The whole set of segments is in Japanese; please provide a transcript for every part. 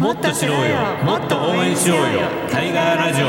もっと知ろうよ。もっと応援しようよ。タイガーラジオ。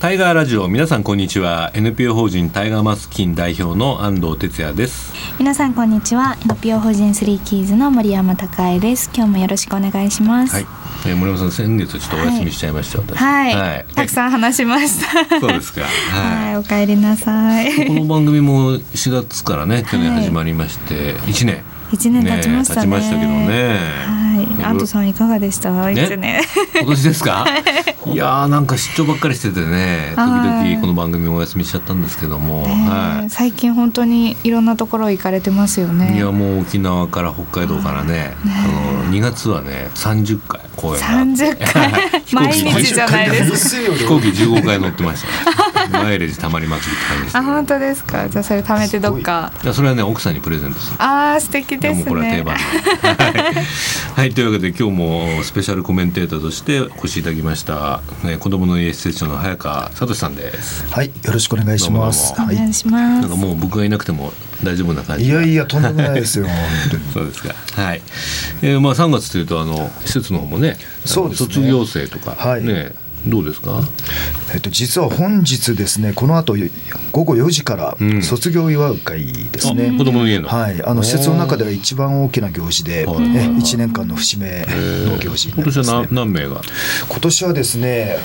タイガーラジオ皆さんこんにちは。NPO 法人タイガーマスキン代表の安藤哲也です。皆さんこんにちは。NPO 法人スリーキーズの森山孝恵です。今日もよろしくお願いします。はい、えー、森山さん先月ちょっとお休みしちゃいました、私。はい、はい。たくさん話しました。そうですか。はい、はお帰りなさい。いこの番組も4月からね去年始まりまして1年。一年経ちましたね経ちましたけどね。はい、安藤さんいかがでした？ね。今年ですか？い。やーなんか出張ばっかりしててね。時はい。々この番組もお休みしちゃったんですけども、ねはい。最近本当にいろんなところ行かれてますよね。いやもう沖縄から北海道からね、あの2月はね30回公演が。あって30回 毎日じゃないです。か飛行機15回乗ってました、ね、マイレージたまりまくりって感じでしたあ本当ですか？じゃあそれ貯めてどっか。い。やそれはね奥さんにプレゼントする。あー素敵ですもうこれは定ね番はい、というわけで今日もスペシャルコメンテーターとしてお越しいただきました、ね、子どもの家施設長の早川聡さんですはい、よろしくお願いします。どうもはいお願い。しますなんかもう僕がいなくても大丈夫な感じいやいや、とんでもないですよ。本当に。そうですか。はい。えー、まあ3月というとあの施設の方もね、そうですね卒業生とか、はいねどうですか？えっと、実は本日ですね、この後午後4時からうん。卒業を祝う会ですね。あ子供の家の。はい、あの施設の中では一番大きな行事で、えはい。はいはい。1年間の節目の行事にな今年は何何名が？今年はですね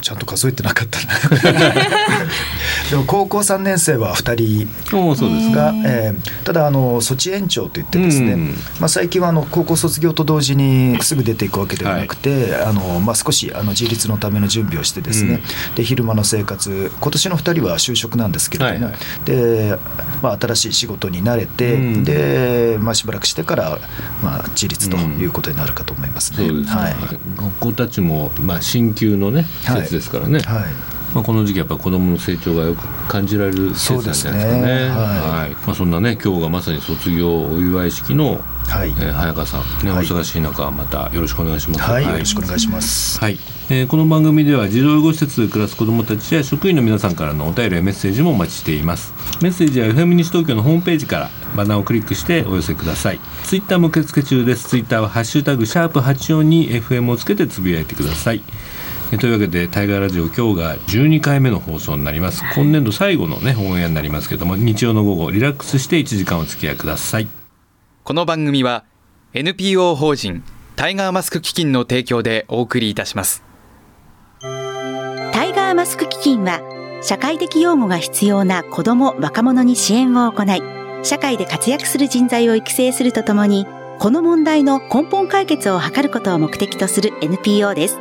ちゃんと数えてなかったな。でも高校3年生は2人そうですか。が、えーただあの措置延長といってですね、うん。まあ、最近はあの高校卒業と同時にすぐ出ていくわけではなくて、あのまあ、少しあの自立のための準備をしてですね、で昼間の生活。今年の2人は就職なんですけれども、はいはい。でまあ、新しい仕事に慣れて、うん。でまあ、しばらくしてから、まあ、自立ということになるかと思いますね。そうですか。はい。学校たちもまあ新旧のね施設ですからね。はい。まあこの時期やっぱ子供の成長がよく感じられる施設なんじゃないですかね。そうですね。は。はい。まあそんなね今日がまさに卒業お祝い式の、はい。えー早川さんね、はい。お忙しい中またよろしくお願いします。はい、よろしくお願いします。はい、えーこの番組では児童養護施設で暮らす子どもたちや職員の皆さんからのお便りやメッセージもお待ちしています。メッセージは FM 西東京のホームページからバナーをクリックしてお寄せください。ツイッターも受付中です。ツイッターはハッシュタグシャープ842 FM をつけてつぶやいてください。えーというわけでタイガーラジオ今日が12回目の放送になります。今年度最後のねオンエアになりますけども日曜の午後リラックスして1時間お付き合いください。この番組は NPO 法人タイガーマスク基金の提供でお送りいたしますスク基金は社会的擁護が必要な子ども若者に支援を行い社会で活躍する人材を育成するとともにこの問題の根本解決を図ることを目的とする NPO です。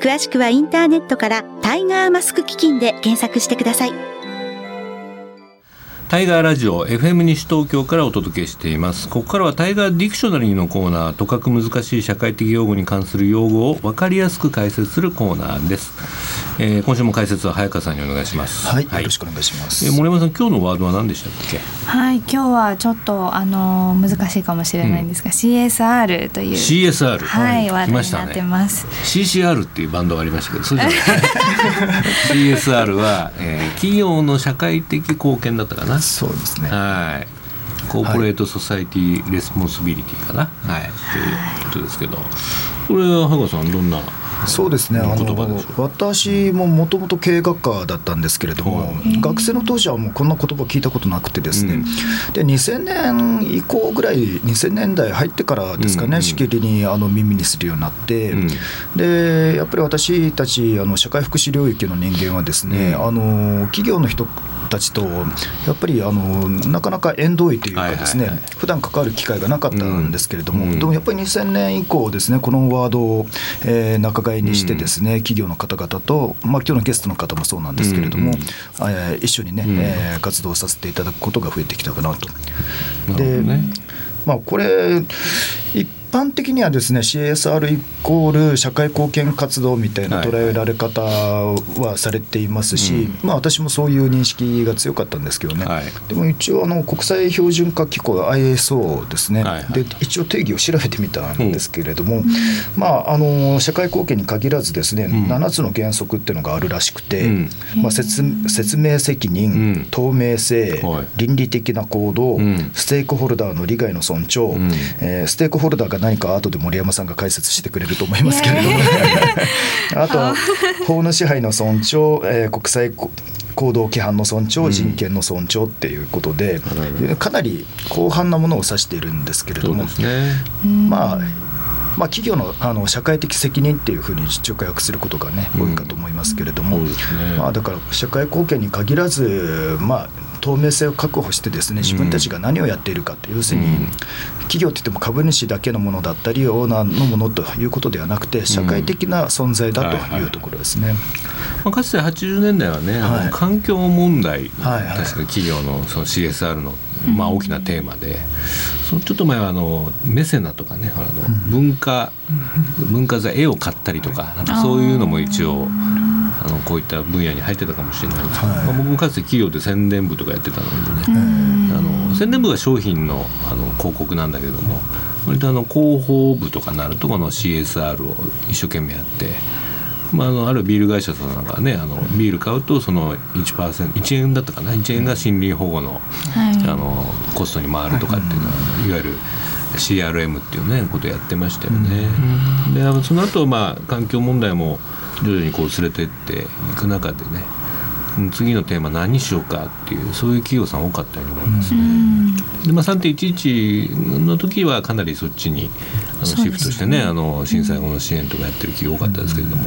詳しくはインターネットからタイガーマスク基金で検索してください。タイガーラジオ FM 西東京からお届けしています。ここからはタイガーディクショナリーのコーナーとかく難しい社会的用語に関する用語を分かりやすく解説するコーナーです、えー今週も解説は早川さんにお願いします。はい、よろしくお願いします。えー森山さん今日のワードは何でしたっけ？はい今日はちょっとあの難しいかもしれないんですが、CSR という。CSR はい、ワードに来ましたなってね。ます。CCR っていうバンドがありましたけどそうじゃない。CSR は、えー企業の社会的貢献だったかなそうですね。はい。corporate society responsibility かな、はい、ということですけど、これは羽賀さんどんなそうですね。あの私ももともと経営学科だったんですけれども、はい。学生の当時はもうこんな言葉聞いたことなくてですね、うん。で2000年以降ぐらい2000年代入ってからですかね、うんうん。しきりにあの耳にするようになって、うん。でやっぱり私たちあの社会福祉領域の人間はですね、うん。あの企業の人たちとやっぱりあのなかなか縁遠いというかですね、はいはい。はい普段関わる機会がなかったんですけれども、うん。でもやっぱり2000年以降ですねこのワードを、えー仲買いにしてですね、企業の方々と、まあ、今日のゲストの方もそうなんですけれども、うん。うんえー一緒にね、うん。えー活動させていただくことが増えてきたかなと。なね。まあ、これ一般的にはですね CSR イコール社会貢献活動みたいなはい。捉えられ方はされていますし、うん。まあ、私もそういう認識が強かったんですけどね、はい。でも一応あの国際標準化機構 ISO ですね、はいはい。で一応定義を調べてみたんですけれども、まあ、あの社会貢献に限らずですね、ん。7つの原則っていうのがあるらしくて、うん。まあ、説説明責任、うん。透明性、はい。倫理的な行動、うん。ステークホルダーの利害の尊重、うん。えーステークホルダーが何か後で森山さんが解説してくれると思いますけれども、あと法の支配の尊重、えー、国際行動規範の尊重、人権の尊重っていうことで、かなり広範なものを指しているんですけれども、ね、まあまあ、企業のあの社会的責任っていうふうに直訳することがね、多いかと思いますけれども、ね、まあ、だから社会貢献に限らず、まあ、透明性を確保してですね自分たちが何をやっているかって、要するに企業って言っても株主だけのものだったりオーナーのものということではなくて社会的な存在だというところですね。まあ、かつて80年代はね、はい、環境問題、はいはい、確か企業のその CSR のまあ、大きなテーマで、そのちょっと前はあのメセナとかねあの文化、文化財絵を買ったりとかそういうのも一応あのこういった分野に入ってたかもしれないはい、まあ、僕もかつて企業で宣伝部とかやってたのでね、あの宣伝部が商品のあの広告なんだけども割とあの広報部とかになるとこの CSR を一生懸命やって。まあ、あのあるビール会社さんなんかねあのビール買うとその 1%, 1円だったかな？1円が森林保護の,、あのコストに回るとかっていうのは、いわゆる CRM っていうねことをやってましたよね。でその後まあ環境問題も徐々にこう連れてっていく中でね次のテーマ何にしようかっていうそういう企業さん多かったように思いますね。でまあ、3.11の時はかなりそっちにあのシフトしてね、ね、あの震災後の支援とかやってる企業多かったですけれども、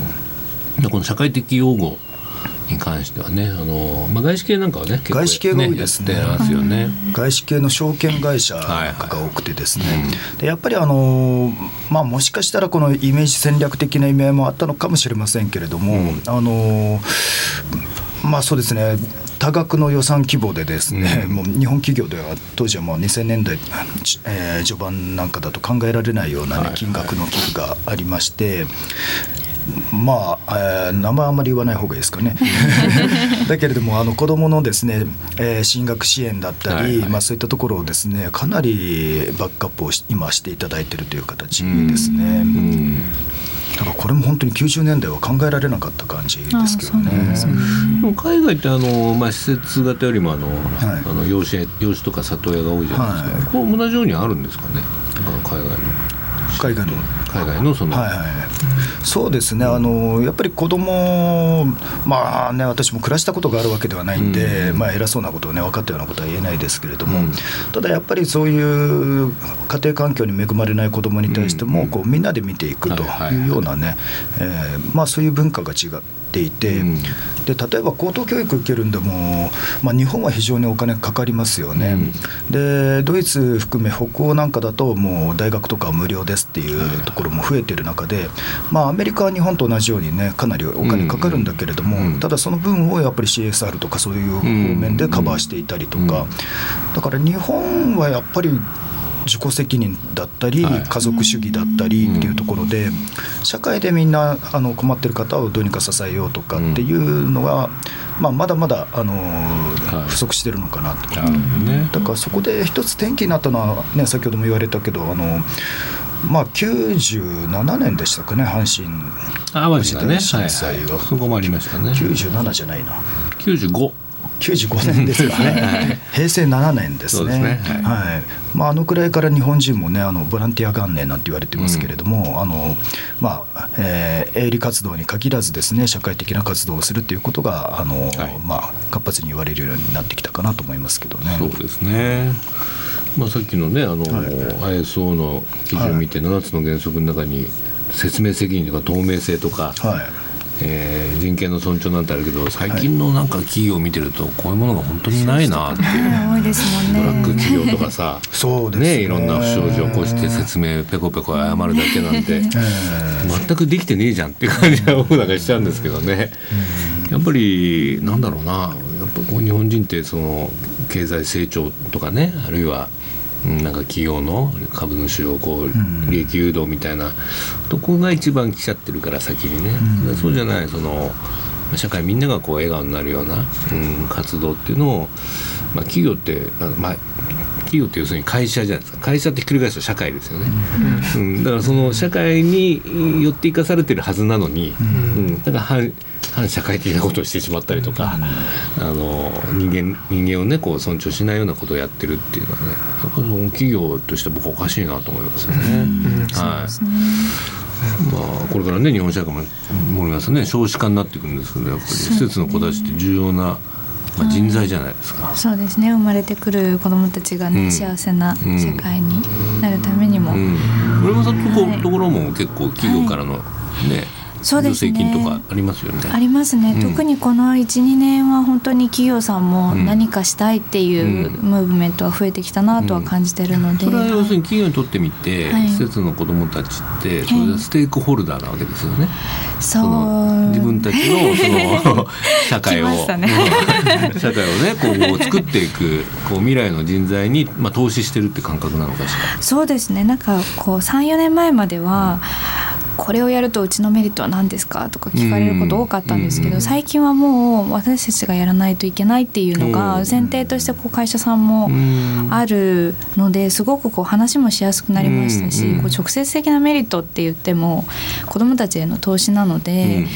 この社会的擁護に関してはね、あのまあ、外資系なんかはね、外資系が多いですね、ますよね。外資系の証券会社が多くてですね、はいはい、でやっぱりあの、まあ、もしかしたらこのイメージ戦略的な意味合いもあったのかもしれませんけれども、うん、あのまあそうですね。多額の予算規模でですね、うん、もう日本企業では当時はもう2000年代、えー、序盤なんかだと考えられないような、ね、金額の寄付がありまして、まあ、えー、名前あまり言わない方がいいですかね。だけれどもあの子どものですね、えー、進学支援だったり、はいはい、まあ、そういったところをですねかなりバックアップを今していただいているという形ですね。だからこれも本当に90年代は考えられなかった感じですけどね。海外ってあの、まあ、施設型よりもあの、はい、あの養子養子とか里親が多いじゃないですか、はい、こう同じようにあるんですかね。海外の。海外の。海外のその、はいはい、そうですね。あのやっぱり子供まあね私も暮らしたことがあるわけではないんで、うん、まあ偉そうなことをね分かったようなことは言えないですけれども、うん、ただやっぱりそういう家庭環境に恵まれない子供に対しても、こうみんなで見ていくというようなね、えまあそういう文化が違っていて、で例えば高等教育受けるんでも、まあ、日本は非常にお金かかりますよね、でドイツ含め北欧なんかだともう大学とか無料ですっていうところも増えてる中で、まあ、アメリカは日本と同じようにねかなりお金かかるんだけれども、ただその分をやっぱり CSR とかそういう方面でカバーしていたりとか、だから日本はやっぱり自己責任だったり、家族主義だったりっていうところで、社会でみんなあの困ってる方をどうにか支えようとかっていうのは、まあ、まだまだあの不足してるのかなと、だからそこで一つ転機になったのは、ね、先ほども言われたけどあのまあ、97年でしたかね阪神淡路大震災は、そこもありましたね。97じゃないな。95 95年ですかね。平成7年ですね、ね、はい、はい、まあ、あのくらいから日本人もねあのボランティア元年なんて言われてますけれども、うん、あのまあえー、営利活動に限らずですね社会的な活動をするということがあの、はい、まあ、活発に言われるようになってきたかなと思いますけどね。そうですね。まあ、さっきのねあの、はい、ISO の基準を見て7つの原則の中に説明責任とか透明性とか、はいえー、人権の尊重なんてあるけど最近のなんか企業を見てるとこういうものが本当にないなってい。う、多いですもんね。トラック企業とかさそうですね、ね、いろんな不祥事を起こして説明ペコペコ謝るだけなんて全くできてねえじゃんっていう感じが僕なんかしちゃうんですけどね。やっぱりなんだろうな。やっぱこう日本人ってその経済成長とかねあるいはなんか企業の株主をこう利益誘導みたいなとこが一番来ちゃってるから先にね、うん、そうじゃないその社会みんながこう笑顔になるような、うん、活動っていうのを、まあ、企業ってまあ企業って要するに会社じゃないですか。会社ってひっくり返すと社会ですよね、うん、うん、だからその社会によって生かされてるはずなのに、うん、だから反社会的なことをしてしまったりとか、あの人間人間をねこう尊重しないようなことをやってるっていうのはねやっぱその企業として僕おかしいなと思いますよね。まあ、これからね日本社会も森村さんね。少子化になっていくんですけどやっぱり施設の子たちって重要な、まあ、人材じゃないですか、そうですね。生まれてくる子どもたちがね、うん。幸せな社会になるためにも、うん、森山さんのとこ,、ろも結構企業からのね、そうですね助成金とかありますよね。ありますね、うん。特にこの12年は本当に企業さんもうん。何かしたいっていううん。ムーブメントは増えてきたなとは感じてるので、それは要するに企業にとってみて、はい。施設の子どもたちってそれはステークホルダーなわけですよね。そう。の自分たちのその 社会を、ね。うん。社会をねこう作っていくこう未来の人材にまあ投資してるって感覚なのかしら。そうですね。なんかこう34年前までは、これをやるとうちのメリットは何ですか？とか聞かれること多かったんですけど、うん最近はもう私たちがやらないといけないっていうのがうん前提としてこう会社さんもうんあるのですごくこう話もしやすくなりましたし、こう直接的なメリットって言っても子どもたちへの投資なので、うん。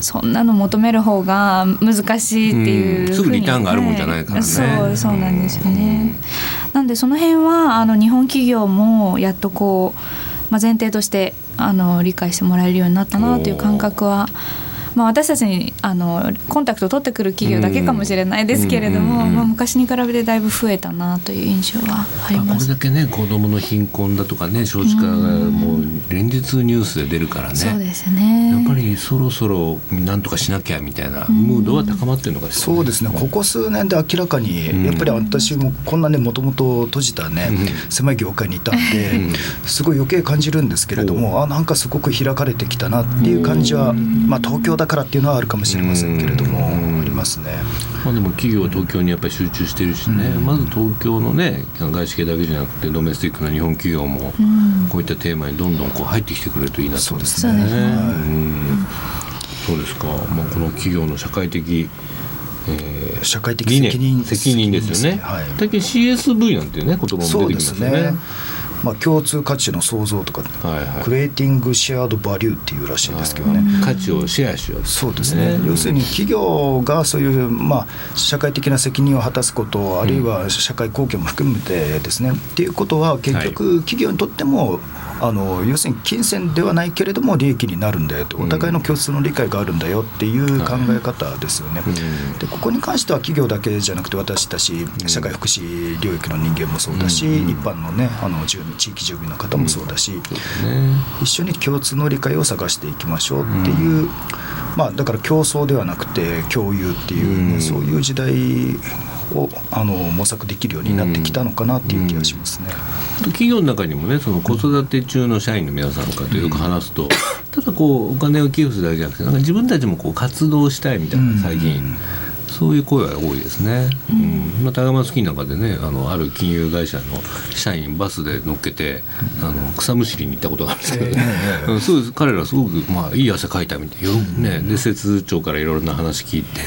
そんなの求める方が難しいっていうふうに、うんすぐリターンがあるもんじゃないからね。そうそうなんですよね。なんでその辺はあの日本企業もやっとこう、まあ、前提としてあの理解してもらえるようになったなという感覚は。まあ、私たちにあのコンタクトを取ってくる企業だけかもしれないですけれども、うんうんうんまあ、昔に比べてだいぶ増えたなという印象はあります。これだけね子どもの貧困だとかね少子化がもう連日ニュースで出るからね。そうですね。やっぱりそろそろなんとかしなきゃみたいなムードは高まってるのかしら、そうですね。ここ数年で明らかに、うん。やっぱり私もこんなねもともと閉じたね、うん。狭い業界にいたんで、うん。すごい余計感じるんですけれども、あなんかすごく開かれてきたなっていう感じは、まあ、東京だからっていうのはあるかもしれませんけれども、うん。ありますね。まあでも企業は東京にやっぱり集中してるしね、まず東京のね外資系だけじゃなくてドメスティックな日本企業もうん。こういったテーマにどんどんこう入ってきてくれるといいなと思いますね。うん。そうですか、まあ、この企業の社会的、えー社会的責任責任ですよね。はい。最近 CSV なんていうね言葉も出てきますよね。まあ、共通価値の創造とか、はいはい。クリエイティングシェアードバリューっていうらしいですけどね。価値をシェアしようそうですね、要するに企業がそういう、まあ、社会的な責任を果たすこと、あるいは社会貢献も含めてですね、っていうことは、結局、企業にとっても、あの要するに金銭ではないけれども、利益になるんだよと、お互いの共通の理解があるんだよっていう考え方ですよね。うん。でここに関しては企業だけじゃなくて私たち社会福祉領域の人間もそうだし、うん。一般のねあの住民地域住民の方もそうだし、ね。一緒に共通の理解を探していきましょうっていう、まあ、だから競争ではなくて共有っていうね、うん。そういう時代をあの模索できるようになってきたのかなっていう気がしますね。企業の中にもねその子育て中の社員の皆さんとかとよく話すと、ただこうお金を寄付するだけじゃなくてなんか自分たちもこう活動したいみたいな最近、そういう声は多いですね。うん。まあ、タガマスキーなんかでねあのある金融会社の社員バスで乗っけて、あの草むしりに行ったことがあるんですけどね、うん そうです。彼らすごく、まあ、いい汗かいたみたい。よ、ね、で施設長からいろいろな話聞いて、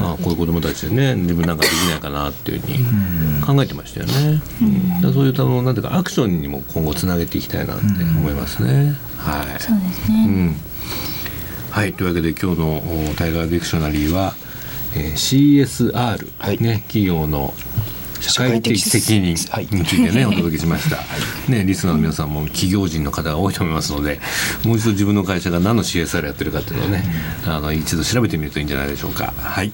あこういう子供たちでね自分なんかできないかなっていうふうに考えてましたよね。うん。そういうあのなんていうかアクションにも今後つなげていきたいなって思いますね。はい。そうですね。うん。はい。というわけで今日のおタイガーディクショナリーは、えー CSR、はい。ね企業の社会的責任につはい。いてね、お届けしました、ね、リスナーの皆さんも企業人の方が多いと思いますのでもう一度自分の会社が何の CSR やってるかっていうのをね、あの一度調べてみるといいんじゃないでしょうか。はい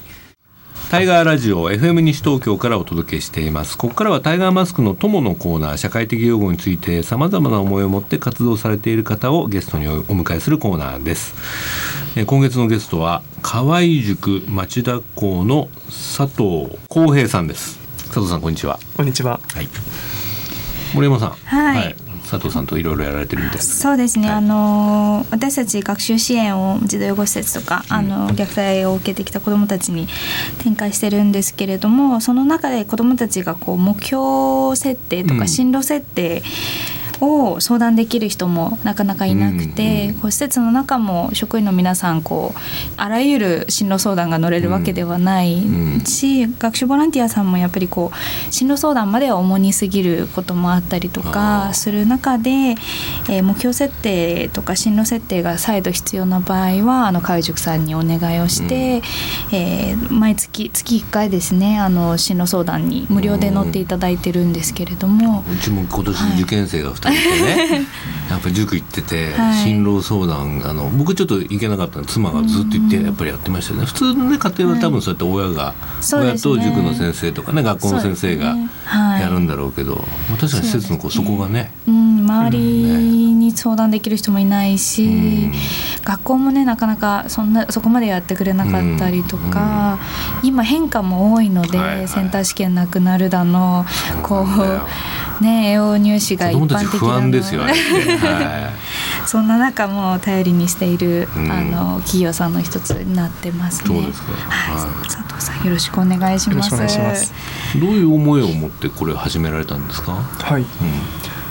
タイガーラジオ FM 西東京からお届けしています。ここからはタイガーマスクの友のコーナー、社会的用語について様々な思いを持って活動されている方をゲストにお迎えするコーナーです。えー今月のゲストは河合塾町田校の佐藤康平さんです。佐藤さんこんにちは。こんにちは。はい。森山さん。はい佐藤さんといろいろやられてるみたいな。そうですね、はい。あの私たち学習支援を児童養護施設とか、あの虐待を受けてきた子どもたちに展開してるんですけれどもその中で子どもたちがこう目標設定とうん。か進路設定を相談できる人もなかなかいなくて、うんこう施設の中も職員の皆さんこうあらゆる進路相談が乗れるわけではないうん。し、学習ボランティアさんもやっぱりこう進路相談までは重にすぎることもあったりとかする中で、えー目標設定とか進路設定が再度必要な場合はあの海塾さんにお願いをして、えー毎月月1回ですねあの進路相談に無料で乗っていただいてるんですけれども。うちも今年受験生が2ね。やっぱり塾行ってて、はい。進路相談あの僕ちょっと行けなかったので妻がずっと行ってやっぱりやってましたよね。普通の、ね、家庭は多分そうやって親が、親と塾の先生とかね学校の先生がやるんだろうけど、まあ、確かに施設のこうそこがねうん、周りに相談できる人もいないし、うん。学校もねなかなかそんなそこまでやってくれなかったりとか、今変化も多いので、はいはい。センター試験なくなるだのこそうね。栄養入試が一般的不安ですよなあのれって、はそんな中も頼りにしている、うん。あの企業さんの一つになってますね。そうですか。は佐藤さんよろしくお願いします。どういう思いを持ってこれを始められたんですか、はい、う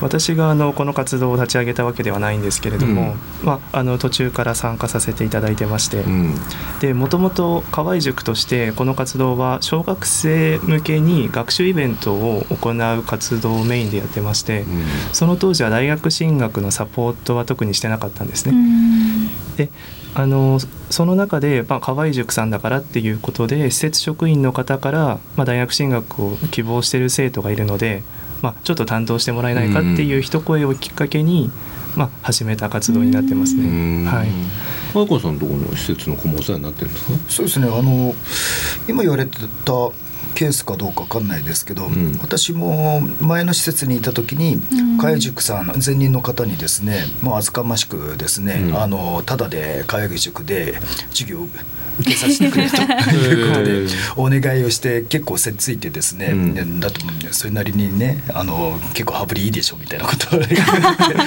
私があのこの活動を立ち上げたわけではないんですけれども、まあ、あの途中から参加させていただいてまして、んうん。でもともと河合塾としてこの活動は小学生向けに学習イベントを行う活動をメインでやってまして、うん。その当時は大学進学のサポートは特にしてなかったんですうね。ん。であのその中で、まあ、河合塾さんだからっていうことで施設職員の方から、まあ、大学進学を希望している生徒がいるので、まあ、ちょっと担当してもらえないかっていう一声をきっかけに、まあ、始めた活動になってますね。うん。はい。早川さんのところの施設の子もお世話になってるんですか？そうですね。あの今言われてたケースかどうかわかんないですけど、ん。私も前の施設にいた時にうん。海塾さん前任の方にですねもう厚かましくですね、うん。あのただで海塾で授業を受けさせてくれと いうことでお願いをして結構せっついてですね、うん。だとそれなりにねあの結構羽振りいいでしょみたいなことを。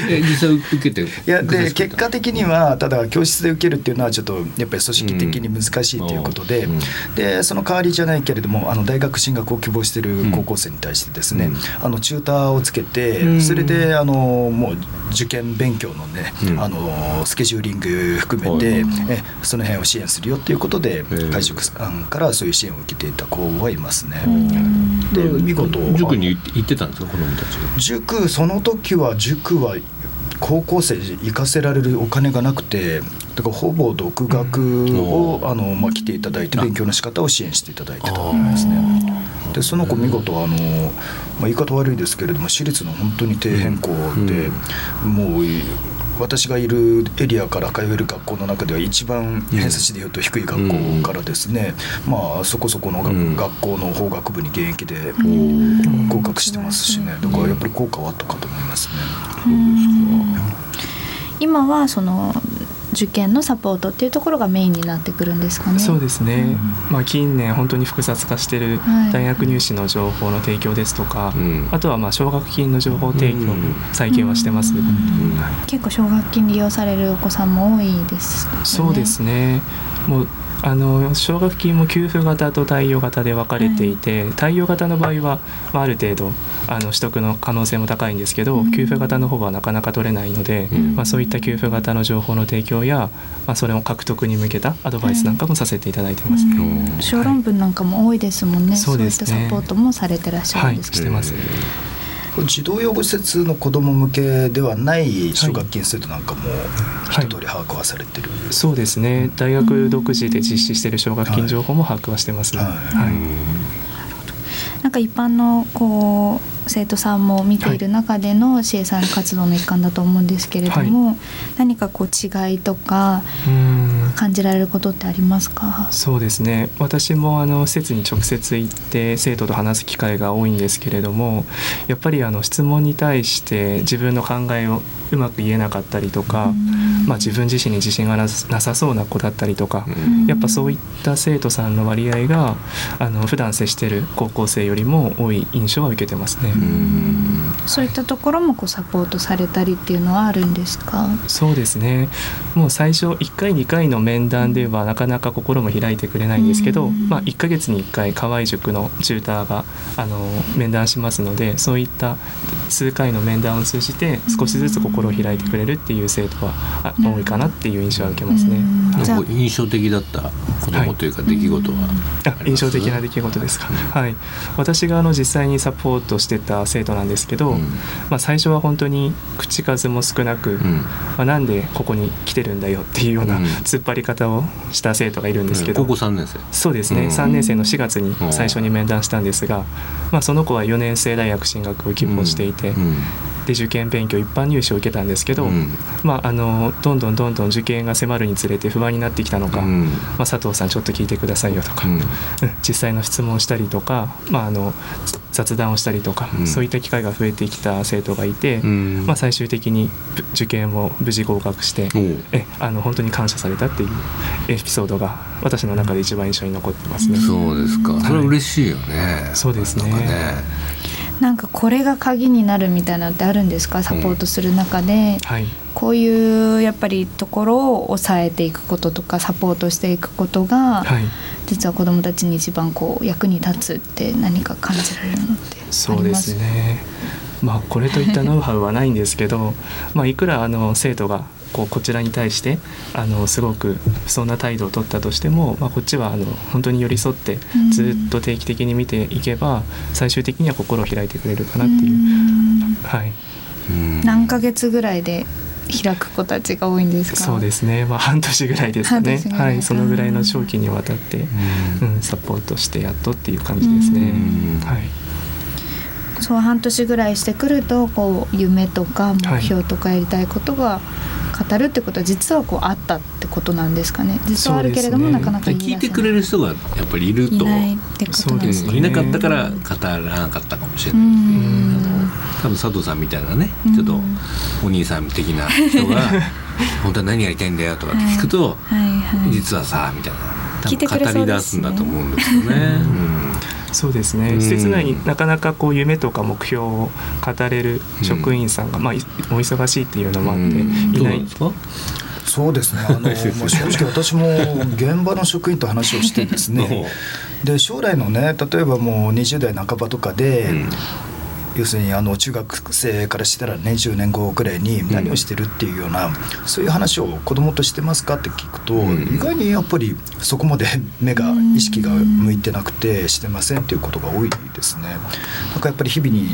え実際受けていやで結果的にはただ教室で受けるっていうのはちょっとやっぱり組織的に難しいということで、うん。でその代わりじゃないけれどもあの大学進学を希望している高校生に対してですね、うん。あのチューターをつけて、うん。それであのもう受験勉強のね、うん。あのスケジューリング含めて、えその辺を支援するよっていうことでえ。会塾さんからそういう支援を受けていた子はいますね。うん。で見事塾に行ってたんですか子供たちが？塾その時は塾は高校生行かせられるお金がなくてだからほぼ独学を、うん。あのまあ、来ていただいて勉強の仕方を支援していただいてたと思いますね。でその子見事あの、まあ、言い方悪いですけれども私立の本当に底辺校で、もう私がいるエリアから通える学校の中では一番偏差値でいうと低い学校からですね、まあそこそこのが、うん。学校の法学部に現役でん。合格してますしね。だからやっぱり効果はあったかと思いますね。今はその受験のサポートっていうところがメインになってくるんですかね。そうですね、まあ、近年本当に複雑化しているはい。大学入試の情報の提供ですとか、うん。あとはまあ奨学金の情報提供も最近はしてます、うん結構奨学金利用されるお子さんも多いです、ね。そうですね。もうあの奨学金も給付型と貸与型で分かれていて、貸与型の場合は、まあ、ある程度あの取得の可能性も高いんですけど、うん。給付型の方はなかなか取れないので、うん。まあ、そういった給付型の情報の提供や、まあ、それを獲得に向けたアドバイスなんかもさせていただいてます。ね。うん。小論文なんかも多いですもんね。そうですね。いったサポートもされてらっしゃはい、るんですか。してます。児童養護施設の子ども向けではない奨学金制度なんかも一通り把握はされてる、そうですね。大学独自で実施している奨学金情報も把握はしてます、はい。はいなんか一般のこう生徒さんも見ている中でのん活動の一環だと思うんですけれども、何かこう違いとかうん。感じられることってありますか？そうですね。私もあの施設に直接行って生徒と話す機会が多いんですけれどもやっぱりあの質問に対して自分の考えをうまく言えなかったりとか、まあ、自分自身に自信がななさそうな子だったりとか、うん。やっぱそういった生徒さんの割合があの普段接してる高校生よりも多い印象は受けてますね。うん。そういったところもこうサポートされたりっていうのはあるんですか？そうですね。もう最初1回2回の面談ではなかなか心も開いてくれないんですけど、うん。まあ、1ヶ月に1回河合塾のチューターがあの面談しますのでそういった数回の面談を通じて少しずつ心を開いてくれるっていう生徒は多いかなっていう印象は受けますね。印象的だった子供というか出来事は、あ印象的な出来事ですか、はい、私があの実際にサポートしてた生徒なんですけど、うん。まあ、最初は本当に口数も少なく、うん。まあ、なんでここに来てるんだよっていうようなうん。突っ張り方をした生徒がいるんですけど、高校3年生。そうですね、うん。3年生の4月に最初に面談したんですが、まあ、その子は4年生大学進学を希望していて、うんで受験勉強一般入試を受けたんですけど、うん。まあ、あのどんどんどんどん受験が迫るにつれて不安になってきたのか、うん。まあ、佐藤さんちょっと聞いてくださいよとか、うん。うん実際の質問をしたりとか、まあ、あの雑談をしたりとか、うん。そういった機会が増えてきた生徒がいて、うん。まあ、最終的にぶ受験を無事合格してえあの本当に感謝されたっていうエピソードが私の中で一番印象に残ってますね。そうですか。それは嬉しいよね、そうですね。なんかなんかこれが鍵になるみたいなのってあるんですか？サポートする中で、はい。こういうやっぱりところを抑えていくこととかサポートしていくことが、はい。実は子どもたちに一番こう役に立つって何か感じられるのってあります？そうですね。まあこれといったノウハウはないんですけど、まあいくらあの生徒がこうこちらに対してあのすごく不遜な態度を取ったとしても、まあこっちはあの本当に寄り添ってうんずっと定期的に見ていけば最終的には心を開いてくれるかなっていう。うんはい。うん何ヶ月ぐらいで開く子たちが多いんですか？そうですね。まあ半年ぐらいですかねはい。そのぐらいの長期にわたって、うんうん、サポートしてやっとっていう感じですねうん。はい。そう半年ぐらいしてくるとこう夢とか目標とかやりたいことが語るってことは実はこうあったってことなんですかね。実はあるけれども、ね。なかなか聞いてくれる人がやっぱりいると。いないってことなんですね。うんいなかったから語らなかったかもしれうない、ん。多分佐藤さんみたいなねうん。ちょっとお兄さん的な人が「本当は何やりたいんだよ」とかって聞くとはい。はい実はさみたいな。語り出すんだと思うんですよね。そうですね、うん。施設内になかなかこう夢とか目標を語れる職員さんが、まあ、いお忙しいっていうのもあって、いうない。なんですか？そうですね。あの、まあ、正直私も現場の職員と話をしてですね。で将来のね例えばもう20代半ばとかで、うん要するにあの中学生からしたら年10年後ぐらいに何をしてるっていうような、そういう話を子供としてますかって聞くと、うん意外にやっぱりそこまで目が意識が向いてなくてしてませんっていうことが多いですね。なんかやっぱり日々に、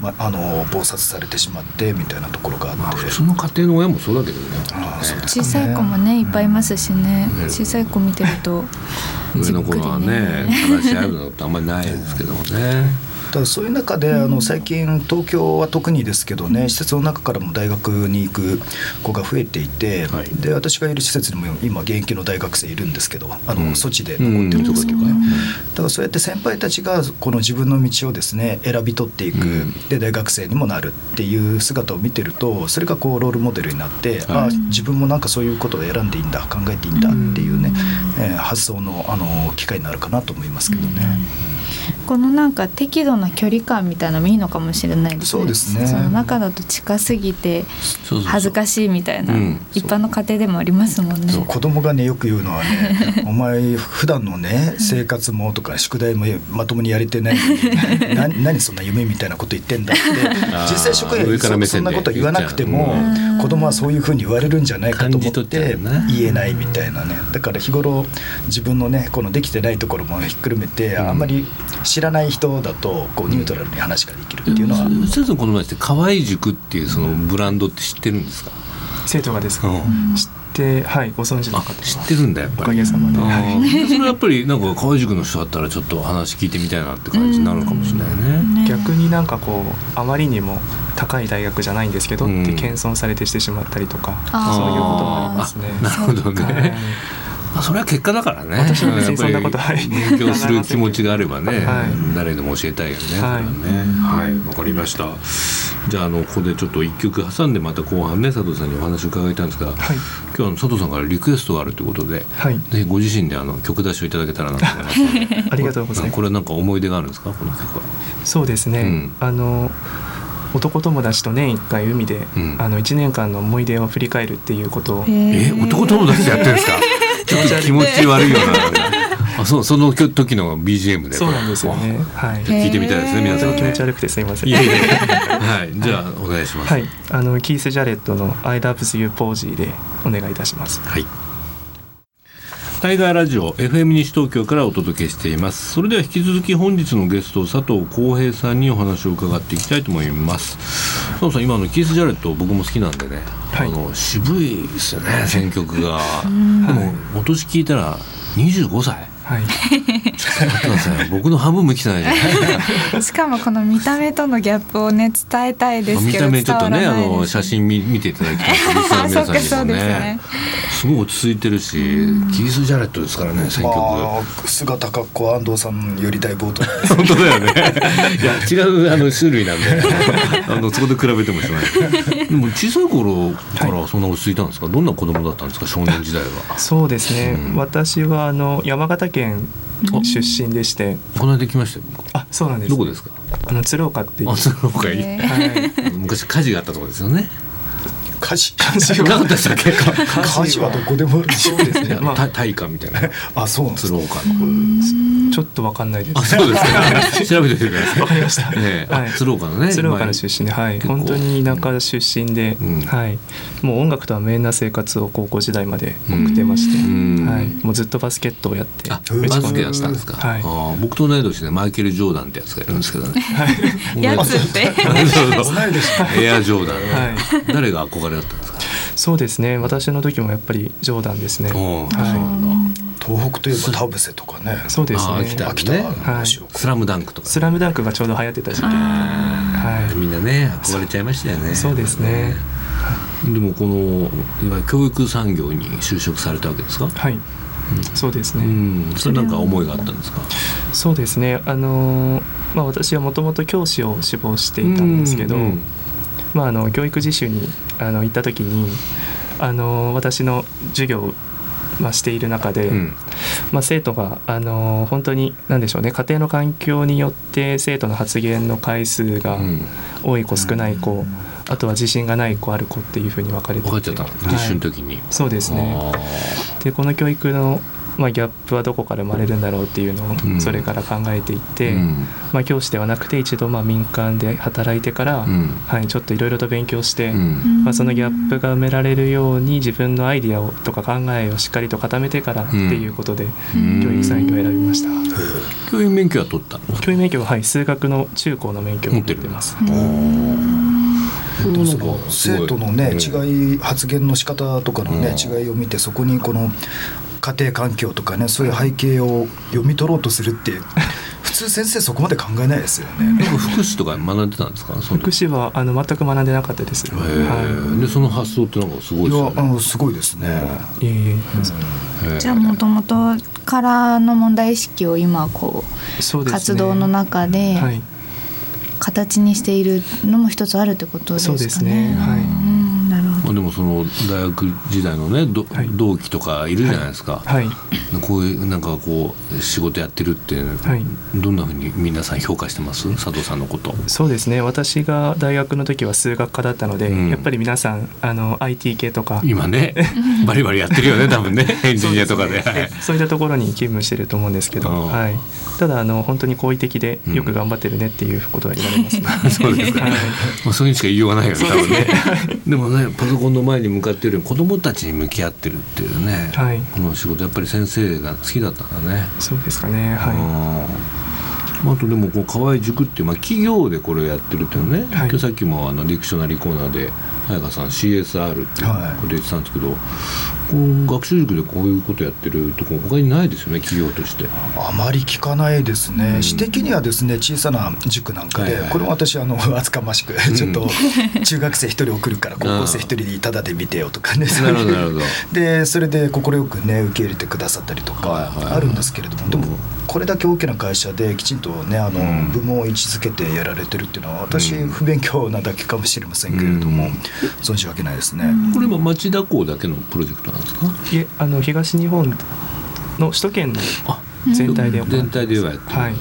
まあ、あの忙殺されてしまってみたいなところがあって。まあ普通の家庭の親もそうだけどね。ああそうですか小さい子もねいっぱいいますしね、うん小さい子見てると 上の頃はね話し合うのってあんまりないですけどもね。ただそういう中であの最近東京は特にですけどね施設の中からも大学に行く子が増えていて、はい。で私がいる施設にも今現役の大学生いるんですけどあの、うん。措置で残ってるんですけどね、うん。だからそうやって先輩たちがこの自分の道をですね選び取っていく、うん。で大学生にもなるっていう姿を見てるとそれがこうロールモデルになって、はい。ああ自分もなんかそういうことを選んでいいんだ考えていいんだっていうね、えー発想のあの機会になるかなと思いますけどね。このなんか適度な距離感みたいなのもいいのかもしれないですね。そうですね。その中だと近すぎて恥ずかしいみたいな、うん。一般の家庭でもありますもんね。子供がねよく言うのはね「お前普段のね生活もとか宿題もまともにやれてないのに な何そんな夢みたいなこと言ってんだ」って実際職員上からはそそんなこと言わなくても子供はそういうふうに言われるんじゃないかと思って言えないみたいなね。だから日頃自分のねこのできてないところもひっくるめてうん。あんまり知らない人だとこうニュートラルに話ができるっていうのは。先生の子供たちって河合塾っていうそのブランドって知ってるんですか？生徒がですか、うん。知ってはいご存知のあ方は知ってるんだやっぱり。おかげさまで。あはい。ーそれはやっぱりなんか河合塾の人だったらちょっと話聞いてみたいなって感じになるのかもしれないね。ね。逆になんかこうあまりにも高い大学じゃないんですけど、うん。って謙遜されてしてしまったりとかそういうこともありますね。あなるほどはいね。まあそれは結果だからね。私は別にそんなことはい勉強する気持ちがあればね、はい誰でも教えたいよね。はいはね。はい、わかりました。じゃああのここでちょっと一曲挟んでまた後半ね佐藤さんにお話を伺いたいんですが、はい今日は佐藤さんからリクエストがあるということで、はいぜひご自身であの曲出しをいただけたらなと思います。ありがとうございますこれはなんか思い出があるんですか？この曲は。そうですね、うんあの男友達と年1回海で、うんあの1年間の思い出を振り返るっていうことを、え男友達でやってるんですか？ちょっと気持ち悪いような。あそうその時の BGM で。そうなんですよねはい聞いてみたいですね皆さんね。気持ち悪くてすいませんはいじゃあお願いします。はいあのキース・ジャレットの「I love you ポージー」でお願いいたしますはい。タイガーラジオ FM 西東京からお届けしています。それでは引き続き本日のゲスト佐藤浩平さんにお話を伺っていきたいと思います。佐藤さん今のキース・ジャレット僕も好きなんでね、はいあの渋いですよね選曲が。でもお年聞いたら25歳？はい。僕の半分も来てないじゃない しかもこの見た目とのギャップをね伝えたいです見けどた目ちょっとねあの写真見見ていただきたい皆さんにも そっかそうですね。ねすごい落ち着いてるしキース・ジャレットですからね選曲、まあ、姿格好安藤さんよりだいぶ大人です本当だよね。いや違うあの種類なんで。あのそこで比べてもしょう。がないでも小さい頃からそんな落ち着いたんですか、どんな子供だったんですか？少年時代は。そうですね、うん。私はあの山形県出身でして、この間来ましたあそうなんですどこですか？あの鶴岡っていう。あその方がいい、ねはい。昔火事があったところですよね火事 なかったでしたっけ火事はどこでもそうですね。まあ。た大火みたいな。あそうなんです。鶴かちょっとわかんないです。あそうですね 調べておいてください。わかりました。ええ。あはい。鶴岡のね鶴岡の出身で、はい、本当に田舎出身で、うん。はい、もう音楽とは無縁な生活を高校時代まで送ってまして、うん。はい、もうずっとバスケットをやってあうんバスケやってたんですか、はい。ああ僕と同い年でマイケル・ジョーダンってやつがいるんですけどね。やつって。そうそうエアジョーダン、はい。誰が憧れだったんですか？そうですね。私の時もやっぱりジョーダンですね。はい。東北といえば田臥とかね。そうですね。秋田秋田ねはい。白スラムダンクとか。スラムダンクがちょうど流行ってた時期。はみんなね憧れちゃいましたよね。そうですね。でもこのいわゆる教育産業に就職されたわけですか？い、はい。そうですうね、ん。それなんか思いがあったんですか？そうですね。あのーまあ私はもともと教師を志望していたんですけど、うんうんまあ、あの教育実習にあの行った時にあの私の授業を、まあ、している中で、うん。まあ、生徒があの本当に何でしょうね家庭の環境によって生徒の発言の回数がうん。多い子少ない子、あとは自信がない子ある子っていうふうに分かれていて。分かっちゃった実習の時に、そうですね。あでこの教育の、まあ、ギャップはどこから生まれるんだろうっていうのうん。をそれから考えていって、ーうん。まあ、教師ではなくて一度まあ民間で働いてから、うん。はい、ちょっといろいろと勉強して、うん。まあ、そのギャップが埋められるように自分のアイディアをとか考えをしっかりと固めてからっていうことでうん。教育産業を選びました。教員免許は取った？の教員免許は、はい、数学の中高の免許を持ってます。でもその生徒のね、うん。違い発言の仕方とかのね、うん。違いを見てそこにこの家庭環境とかねそういう背景を読み取ろうとするって 普通先生そこまで考えないですよね。福祉とか学んでたんですか？福祉はあの全く学んでなかったです、へはーでその発想ってなんかすごいいですよね。やあのすごいですね。い、いえいえじゃあもともとからの問題意識を今こうね。活動の中ではい。形にしているのも一つあるってことですかね。そうですね。はい。うん。まあ、でもその大学時代のねどはい。同期とかいるじゃないですか、はい。こういうなんかこう仕事やってるって、はい。どんなふうに皆さん評価してます？佐藤さんのこと。そうですね。私が大学の時は数学科だったので、うん。やっぱり皆さんあの IT 系とか。今ね バリバリやってるよね多分ね。エンジニアとかで。そうねそういったところに勤務してると思うんですけど、うん。はい、ただあの本当に好意的でよく頑張ってるねっていうことは言われます、ね。そうですか、はい。まあ、そういうにしか言いようがないよね。多分ね。でもねパソコンの前に向かってるより子供たちに向き合ってるっていうね、はい。この仕事やっぱり先生が好きだったんだね。そうですかね。はうん。あとでもこう河合塾っていう、まあ、企業でこれをやってるっていうのね、はい。今日さっきもあのディクショナリーコーナーで早川さん CSR っていうはい。こと言ってたんですけど、こう学習塾でこういうことやってるとこ他にないですよね企業として。あまり聞かないですね、うん。私的にはですね小さな塾なんかで、はいはい。これも私あの 厚かましく、ちょっと中学生一人送るから高校生一人にタダで見てよとかね。なるほどなるほど。でそれで快くね受け入れてくださったりとかあるんですけれども、でもこれだけ大きな会社できちんとねあの、うん。部門を位置づけてやられてるっていうのは私、うん。不勉強なだけかもしれませんけれども、うん。存じわけないですね。これ今町田港だけのプロジェクトなんですかいえあの東日本の首都圏のあ全体で全体ではやってる、はい。へ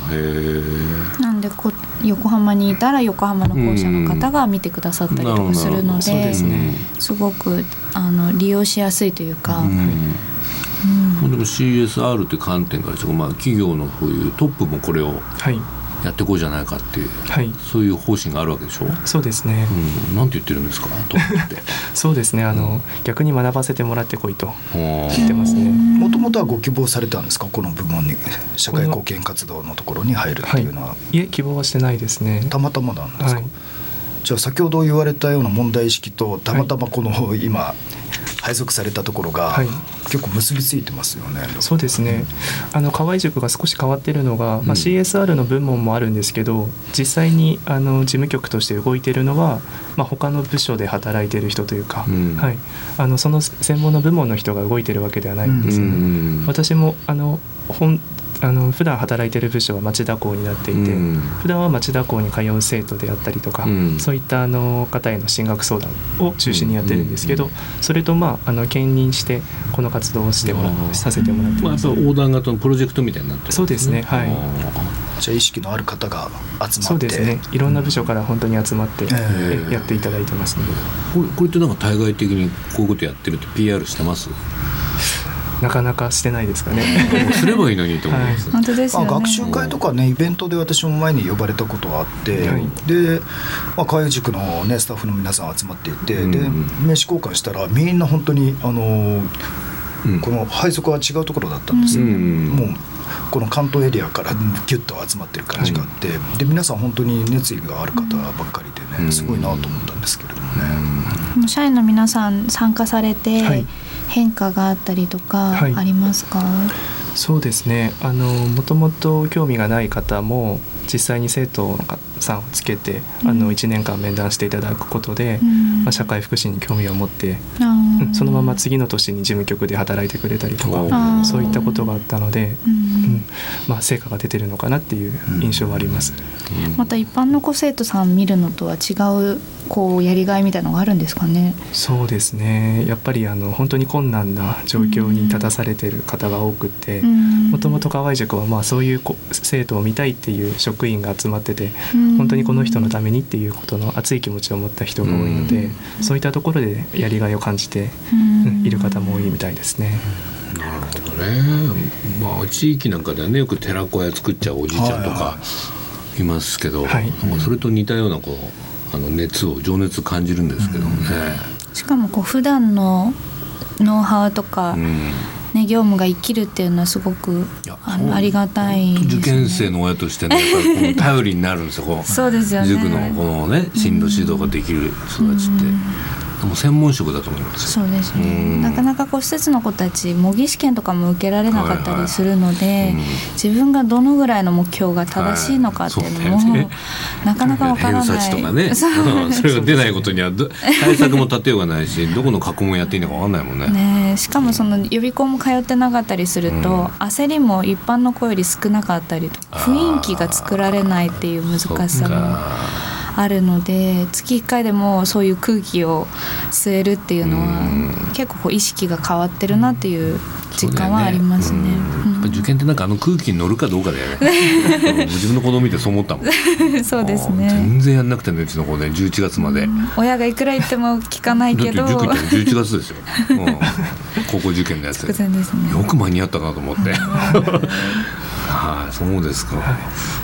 えなんでこ横浜にいたら横浜の校舎の方が見てくださったりとかするのでですね。すごくあの利用しやすいというか、うん。うん。でも CSR って観点からしても、まあ、企業のそういうトップもこれをはいやっていこうじゃないかっていうはい。そういう方針があるわけでしょ、そうですね、うん、なんて言ってるんですか？トップって。そうですね。あの、逆に学ばせてもらってこいと言ってますね。もともとはご希望されたんですか？この部門に社会貢献活動のところに入るっていうのは、いえ希望はしてないですね。たまたまなんですか、はい。じゃあ先ほど言われたような問題意識とたまたまこの今配属されたところが、はい。結構結びついてますよね。そうですね。あの河合塾が少し変わってるのが、まあ、CSR の部門もあるんですけど実際にあの事務局として動いてるのは、まあ、他の部署で働いてる人というか、うん。はい、あのその専門の部門の人が動いてるわけではないんですよね。うん。私もあの本あの普段働いてる部署は町田校になっていて、うん。普段は町田校に通う生徒であったりとか、うん。そういったあの方への進学相談を中心にやってるんですけど、それとまああの兼任してこの活動をしてもらさせてもらってまます。っぱ横断型のプロジェクトみたいになってるんそうですねはい。じゃあ意識のある方が集まって。そうですね。いろんな部署から本当に集まって、ええやっていただいてますのでこれこれってなんか対外的にこういうことやってるって PR してます？なかなかしてないですかね。すればいいのにと思います、本当ですよね。まあ、学習会とかねイベントで私も前に呼ばれたことがあって、はい。で、まあ、海塾の、ね、スタッフの皆さん集まっていて、うん。で名刺交換したらみんな本当にあのうん。この配属は違うところだったんですよ。ね、うんもうこの関東エリアからギュッと集まってる感じがあって、で皆さん本当に熱意がある方ばっかりでうん。ねすごいなと思ったんですけれどもね。もう社員の皆さん参加されて、はい変化があったりとかはい。ありますか、そうですね。あのもともと興味がない方も実際に生徒さんをつけて、あうん。の1年間面談していただくことで、うん。まあ、社会福祉に興味を持って、うんそのまま次の年に事務局で働いてくれたりとおかー。そういったことがあったので、まあ、成果が出てるのかなっていう印象はあります。また一般のこう生徒さん見るのとは違うこうやりがいみたいなのがあるんですかね。そうですね。やっぱりあの本当に困難な状況に立たされてる方が多くてもともと河合塾はまあそういう子生徒を見たいっていう職員が集まってて本当にこの人のためにっていうことの熱い気持ちを持った人が多いのでそういったところでやりがいを感じてうんいる方も多いみたいですね。なるほどね。まあ地域なんかではねよく寺子屋作っちゃうおじいちゃんとはいかい。ますけど、はい。なんかそれと似たようなこうあの熱を情熱感じるんですけどもね、しかもこう普段のノウハウとか、うん。ね、業務が生きるっていうのはすごくあのありがたいね、受験生の親としてねやっぱり頼りになるんですよ そうですよね。塾のこのね進路指導ができる人たちって、もう専門職だと思いますよ。そうですね、うん。なかなかこう施設の子たち模擬試験とかも受けられなかったりするので、はいはい。うん。自分がどのぐらいの目標が正しいのかっていうのも、はいね。なかなかわからない。偏差値とかね。そそれが出ないことにはど対策も立てようがないし どこの過去問やっていいのか分かんないもんね。ねえ。しかもその予備校も通ってなかったりすると、うん。焦りも一般の子より少なかったりとか雰囲気が作られないっていう難しさもあるので月1回でもそういう空気を吸えるっていうのは結構こう意識が変わってるなっていう実感はありますね。そうん受験ってなんかあの空気に乗るかどうかだよね。う ん自分の子供見てそう思ったもん。うんそうですね。全然やんなくてねうちの子ね11月まで。親がいくら言っても聞かないけど塾行ったの11月ですよ。うん高校受験のやつ。ね。よく間に合ったなと思って。はい、そうですか。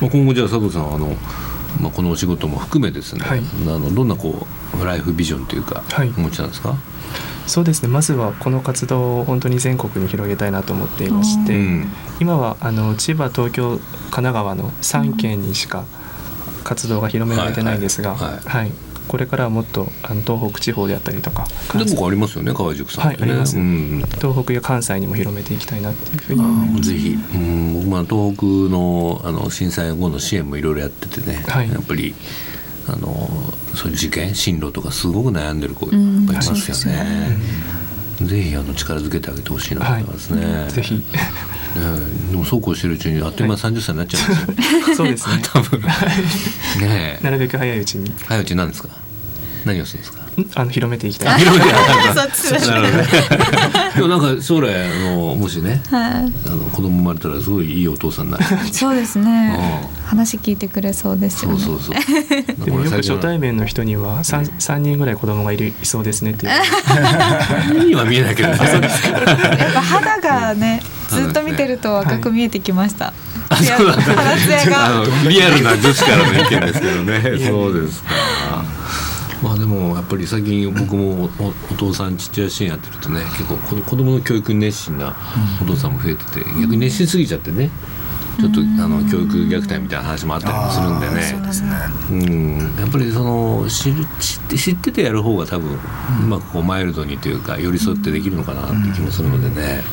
まあ今後じゃあ佐藤さんはあの。まあ、このお仕事も含めですね、はいあのどんなこうライフビジョンというか、はいお持ちなんですか、そうですね。まずはこの活動を本当に全国に広げたいなと思っていまして、うん。今はあの千葉東京神奈川の3県にしか活動が広められてないんですが、はいこれからはもっとあの東北地方であったりとかでもありますよね川宿さん。はいあります。うん。東北や関西にも広めていきたいなっていうふうに。あ思います。ーぜひ、うん、僕も東北のあの震災後の支援もいろいろやっててね、はい。やっぱりあのそういう事件進路とかすごく悩んでる子いっうんぱいいますよそうですよね。ぜひあの力づけてあげてほしいなと思いますね。はい、ぜひ。ねでもそうこうしてるうちにあっという間に30歳になっちゃうんですよ。そうですね 多分 ねえ。なるべく早いうちにはいうち何ですか？何をするんですか？ん？あの広めていきたい広めてですなるほどね。でもなんか将来あのもしね、はいあの子供生まれたらすごいいいお父さんになる。そうですね。話聞いてくれそうですよね。そうそうそう。でもよく初対面の人には 3, 三人ぐらい子供がいるいそうですねっていうには見えないけどね。やっぱ肌がね、ずっと見てると赤く見えてきました。あそうなんリアルな女子からの意見ですけどね。そうですか。まあでもやっぱり最近僕もおお父さん父親支援やってるとね結構子子供の教育に熱心なお父さんも増えてて逆に熱心すぎちゃってねちょっとあの教育虐待みたいな話もあったりもするんであーそうねですね。うん、やっぱりその知る知って知っててやる方が多分、うまくこうマイルドにというか寄り添ってできるのかなっていう気もするのでね、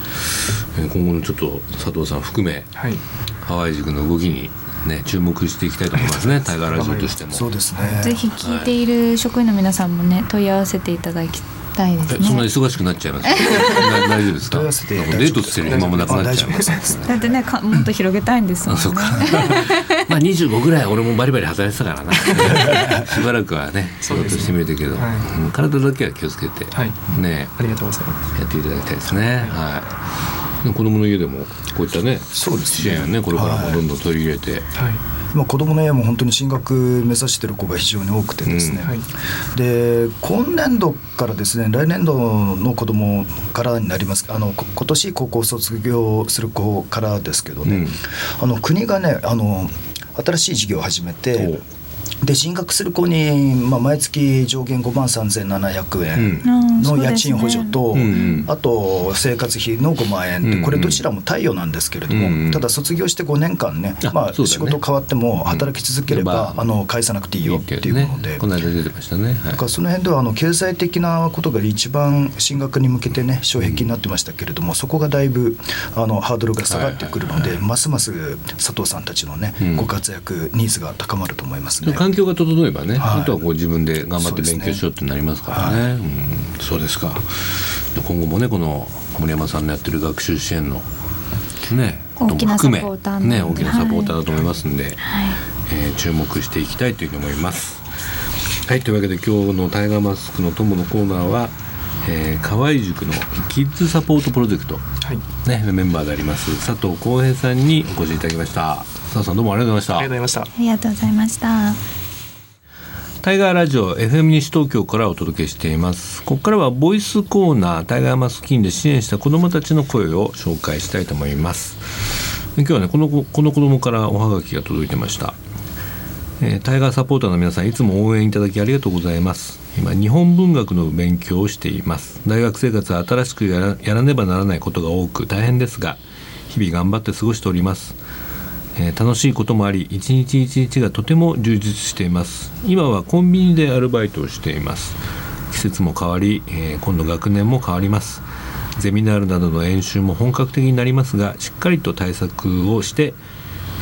えー今後のちょっと佐藤さん含めはい。ハワイ塾の動きにね注目していきたいと思いますね。タイガーラジオとしても。そうですね。ぜひ聞いている職員の皆さんもね問い合わせていただきたいですえそんなね。忙しくなっちゃいます。な大丈夫ですか？デートしてる暇もなくなっちゃう。あ大丈夫ですだってねかもっと広げたいんですもんね。あそうか。まあ25ぐらい俺もバリバリ働いてたからな。しばらくはね仕事してみるけど、はいうん体だけは気をつけて、はいねありがとうございますやっていただきたいですね。はい。で子供の家でもこういったねそうですね支援をねこれからもどんどん取り入れて、はい今子供の家も本当に進学目指してる子が非常に多くてですね、うん。はい。で今年度からですね来年度の子供からになります。あのこ今年高校卒業する子からですけどね、うん。あの国がねあの新しい事業を始めてで進学する子に、まあ、毎月上限5万3700円うん。の家賃補助と、うんうん。あと生活費の5万円って、うんうん。これどちらも貸与なんですけれども、うんうん。ただ卒業して5年間ね、まあ、仕事変わっても働き続ければ、うんあの返さなくていいよっていうねもので。この間出てましたね。はい。だからその辺ではあの経済的なことが一番進学に向けてね障壁になってましたけれども、そこがだいぶあのハードルが下がってくるので、ますます佐藤さんたちのね、うん。ご活躍ニーズが高まると思いますね。で環境が整えばね、はいあとはこう自分で頑張って勉強しようってなりますからね。うん、そうですか。で今後もねこの森山さんのやってる学習支援のね大きなことも含めサポーターのね大きなサポーターだと思いますんで、はい。えー注目していきたいというふうに思います。はいというわけで今日のタイガーマスクの友のコーナーは、えー、河合塾のキッズサポートプロジェクト。はい。ねメンバーであります。佐藤浩平さんにお越しいただきました。佐藤さんどうもありがとうございました。ありがとうございました。ありがとうございました。タイガーラジオ FM 西東京からお届けしています。ここからはボイスコーナータイガーマスキンで支援した子どもたちの声を紹介したいと思います。今日はねこの子この子供からおはがきが届いてました、えータイガーサポーターの皆さんいつも応援いただきありがとうございます今日本文学の勉強をしています。大学生活は新しくやらねばならないことが多く大変ですが日々頑張って過ごしております。えー楽しいこともあり一日一日がとても充実しています。今はコンビニでアルバイトをしています。季節も変わり、えー今度学年も変わります。ゼミナールなどの演習も本格的になりますがしっかりと対策をして、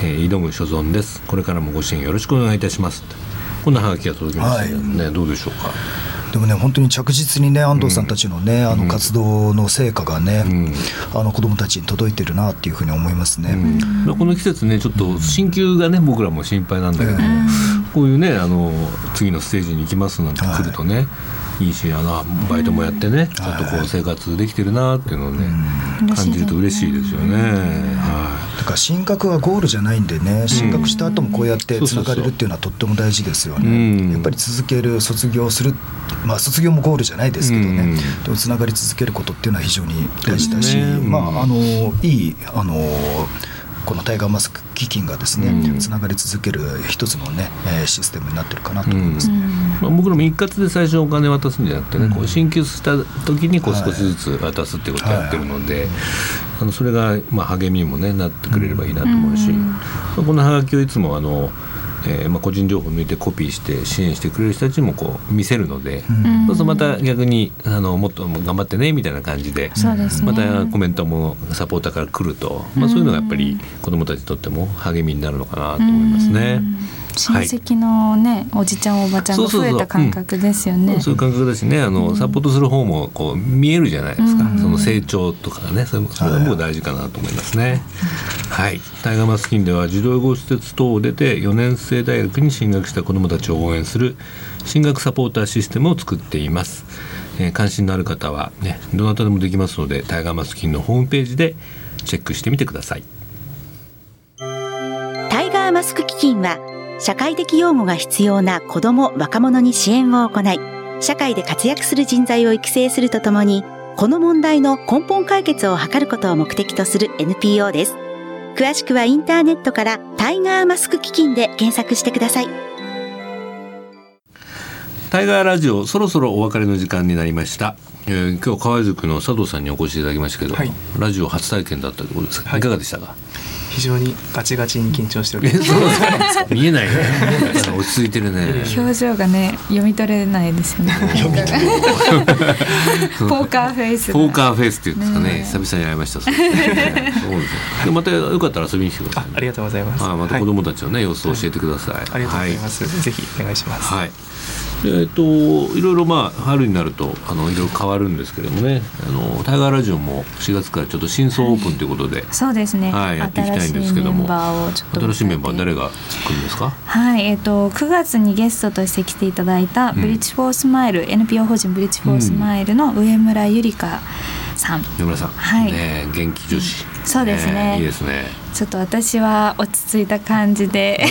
えー挑む所存です。これからもご支援よろしくお願いいたします。こんなハガキが届きましたけどね、どうでしょうか？でもね本当に着実にね安藤さんたちのね、あの活動の成果がね、あの子どもたちに届いてるなっていうふうに思いますね。まあこの季節ねちょっと進級がね僕らも心配なんだけども、こういうねあの次のステージに行きますなんて来るとね、い、いしあのバイトもやってね、ちゃんとこう生活できてるなっていうのをね、うん。感じると嬉しいですよね。はだから進学はゴールじゃないんでね進学した後もこうやってつながれるっていうのはとっても大事ですようんね。やっぱり続ける卒業するまあ卒業もゴールじゃないですけどうん。ねでもつながり続けることっていうのは非常に大事だし、まああのいいあのこのタイガーマスク基金がですね、うん。つながり続ける一つのね、えーシステムになってるかなと思います。まあ、僕らも一括で最初お金渡すんじゃなくてね、こう進級した時にこう少しずつ渡すっていうことをやってるので、あのそれがまあ励みにも、ね、なってくれればいいなと思うし、まあこのハガキをいつもあの、えーまあ、個人情報を抜いてコピーして支援してくれる人たちにもこう見せるので、そうするとまた逆にあのもっと頑張ってねみたいな感じで。ね。またコメントもサポーターから来ると、まあ、そういうのがやっぱり子どもたちにとっても励みになるのかなと思いますね。親戚のね、おじちゃんおばちゃんが増えた感覚ですよね。そういう感覚だしね。あの、サポートする方もこう見えるじゃないですか、その成長とかね。それそれはもう大事かなと思いますね。はい、タイガーマスキンでは児童養護施設等を出て4年生大学に進学した子どもたちを応援する進学サポーターシステムを作っています。えー関心のある方はねどなたでもできますのでタイガーマスキンのホームページでチェックしてみてください。タイガーマスク基金は社会的養護が必要な子ども若者に支援を行い社会で活躍する人材を育成するとともにこの問題の根本解決を図ることを目的とする NPO です。詳しくはインターネットからタイガーマスク基金で検索してください。タイガーラジオそろそろお別れの時間になりました、えー今日河合塾の佐藤さんにお越しいただきましたけど、はい。ラジオ初体験だったということですが、はい。い、かがでしたか？非常にガチガチに緊張しておりえます 見えないね。落ち着いてるね。表情がね読み取れないですよね。ポーカーフェイスポーカーフェイスっていうんですかね。ね。久々に会いました。そうです またよかったら遊びに来てくださいね。あありがとうございます。はいまた子供たちのね、様子を教えてください、ありがとうございます、ぜひお願いします、はい。でえっといろいろまあ春になるとあのいろいろ変わるんですけれどもね。あのタイガーラジオも4月からちょっと新装オープンということで、そうですね、はいやっていきたいんですけども新しいメンバーをちょっと新しいメンバー迎えて誰が来るんですか？はい、えっ、と9月にゲストとして来ていただいたうん。ブリッジフォースマイル、NPO 法人ブリッジフォースマイルの上村ゆりかさん、野村さん、はい。ね元気女子そうですね。いいですね。ちょっと私は落ち着いた感じで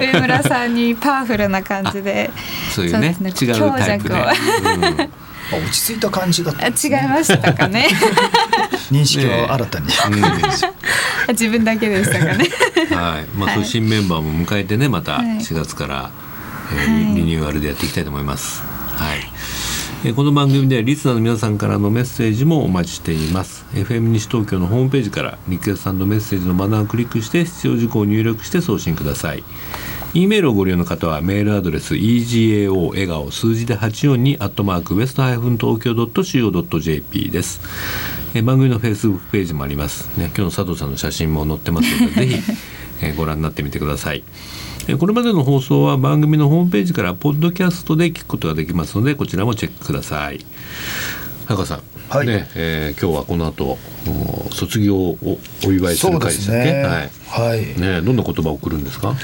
上村さんにパワフルな感じでそういうねそうね違うタイプで、強うん。あ落ち着いた感じだったあ違いましたかね。認識を新たに、自分だけでしたかね。はい、まあ、はい。そういう新メンバーも迎えてねまたはい。4月から、えーはいリニューアルでやっていきたいと思います。はいえこの番組ではリスナーの皆さんからのメッセージもお待ちしています。FM 西東京のホームページからリクエストメッセージのバナーをクリックして必要事項を入力して送信ください。E メールをご利用の方はメールアドレス egao 笑顔数字で842アットマークウエストハイフン東京 .co.jp です。え番組のフェイスブックページもあります、ね、今日の佐藤さんの写真も載ってますのでぜひ、えご覧になってみてください。これまでの放送は番組のホームページからポッドキャストで聞くことができますのでこちらもチェックください。早川さん、はい。ねえー今日はこの後お卒業をお祝いするそうです会でしたっけ、ね。はい。はい、ね、どんな言葉を送るんですか？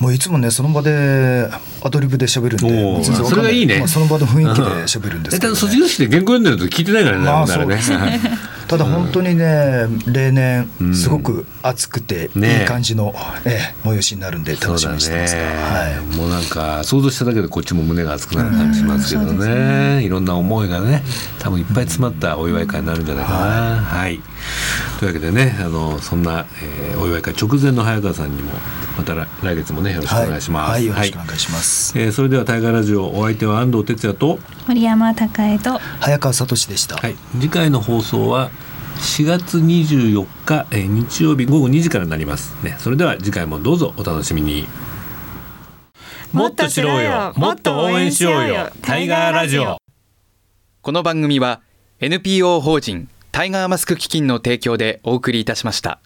もういつもねその場でアドリブで喋るんでそれがいいね。まあその場の雰囲気で喋るんですけど、ね。卒業式で原稿読んでると聞いてないからね、まあね ただ本当にね例年うんすごく熱くていね。い感じの、ええ催しになるんで楽しみにしてますから、そうだはねもうなんか想像しただけでこっちも胸が熱くなる感じしますけどね,、いろんな思いがね多分いっぱい詰まったお祝い会になるんじゃないかな、はいというわけでねあのそんな、えーお祝い会直前の早川さんにもまた来来月もねよろしくお願いします、はい、はい、よろしくお願いします、えーそれでは大河ラジオお相手は安藤哲也と、森山孝恵と早川聡でした、はい、次回の放送は4月24日、えー日曜日午後2時からになります。ね。それでは次回もどうぞお楽しみに。もっと知ろうよ。もっと応援しようよ。タイガーラジオ。この番組は NPO 法人タイガーマスク基金の提供でお送りいたしました。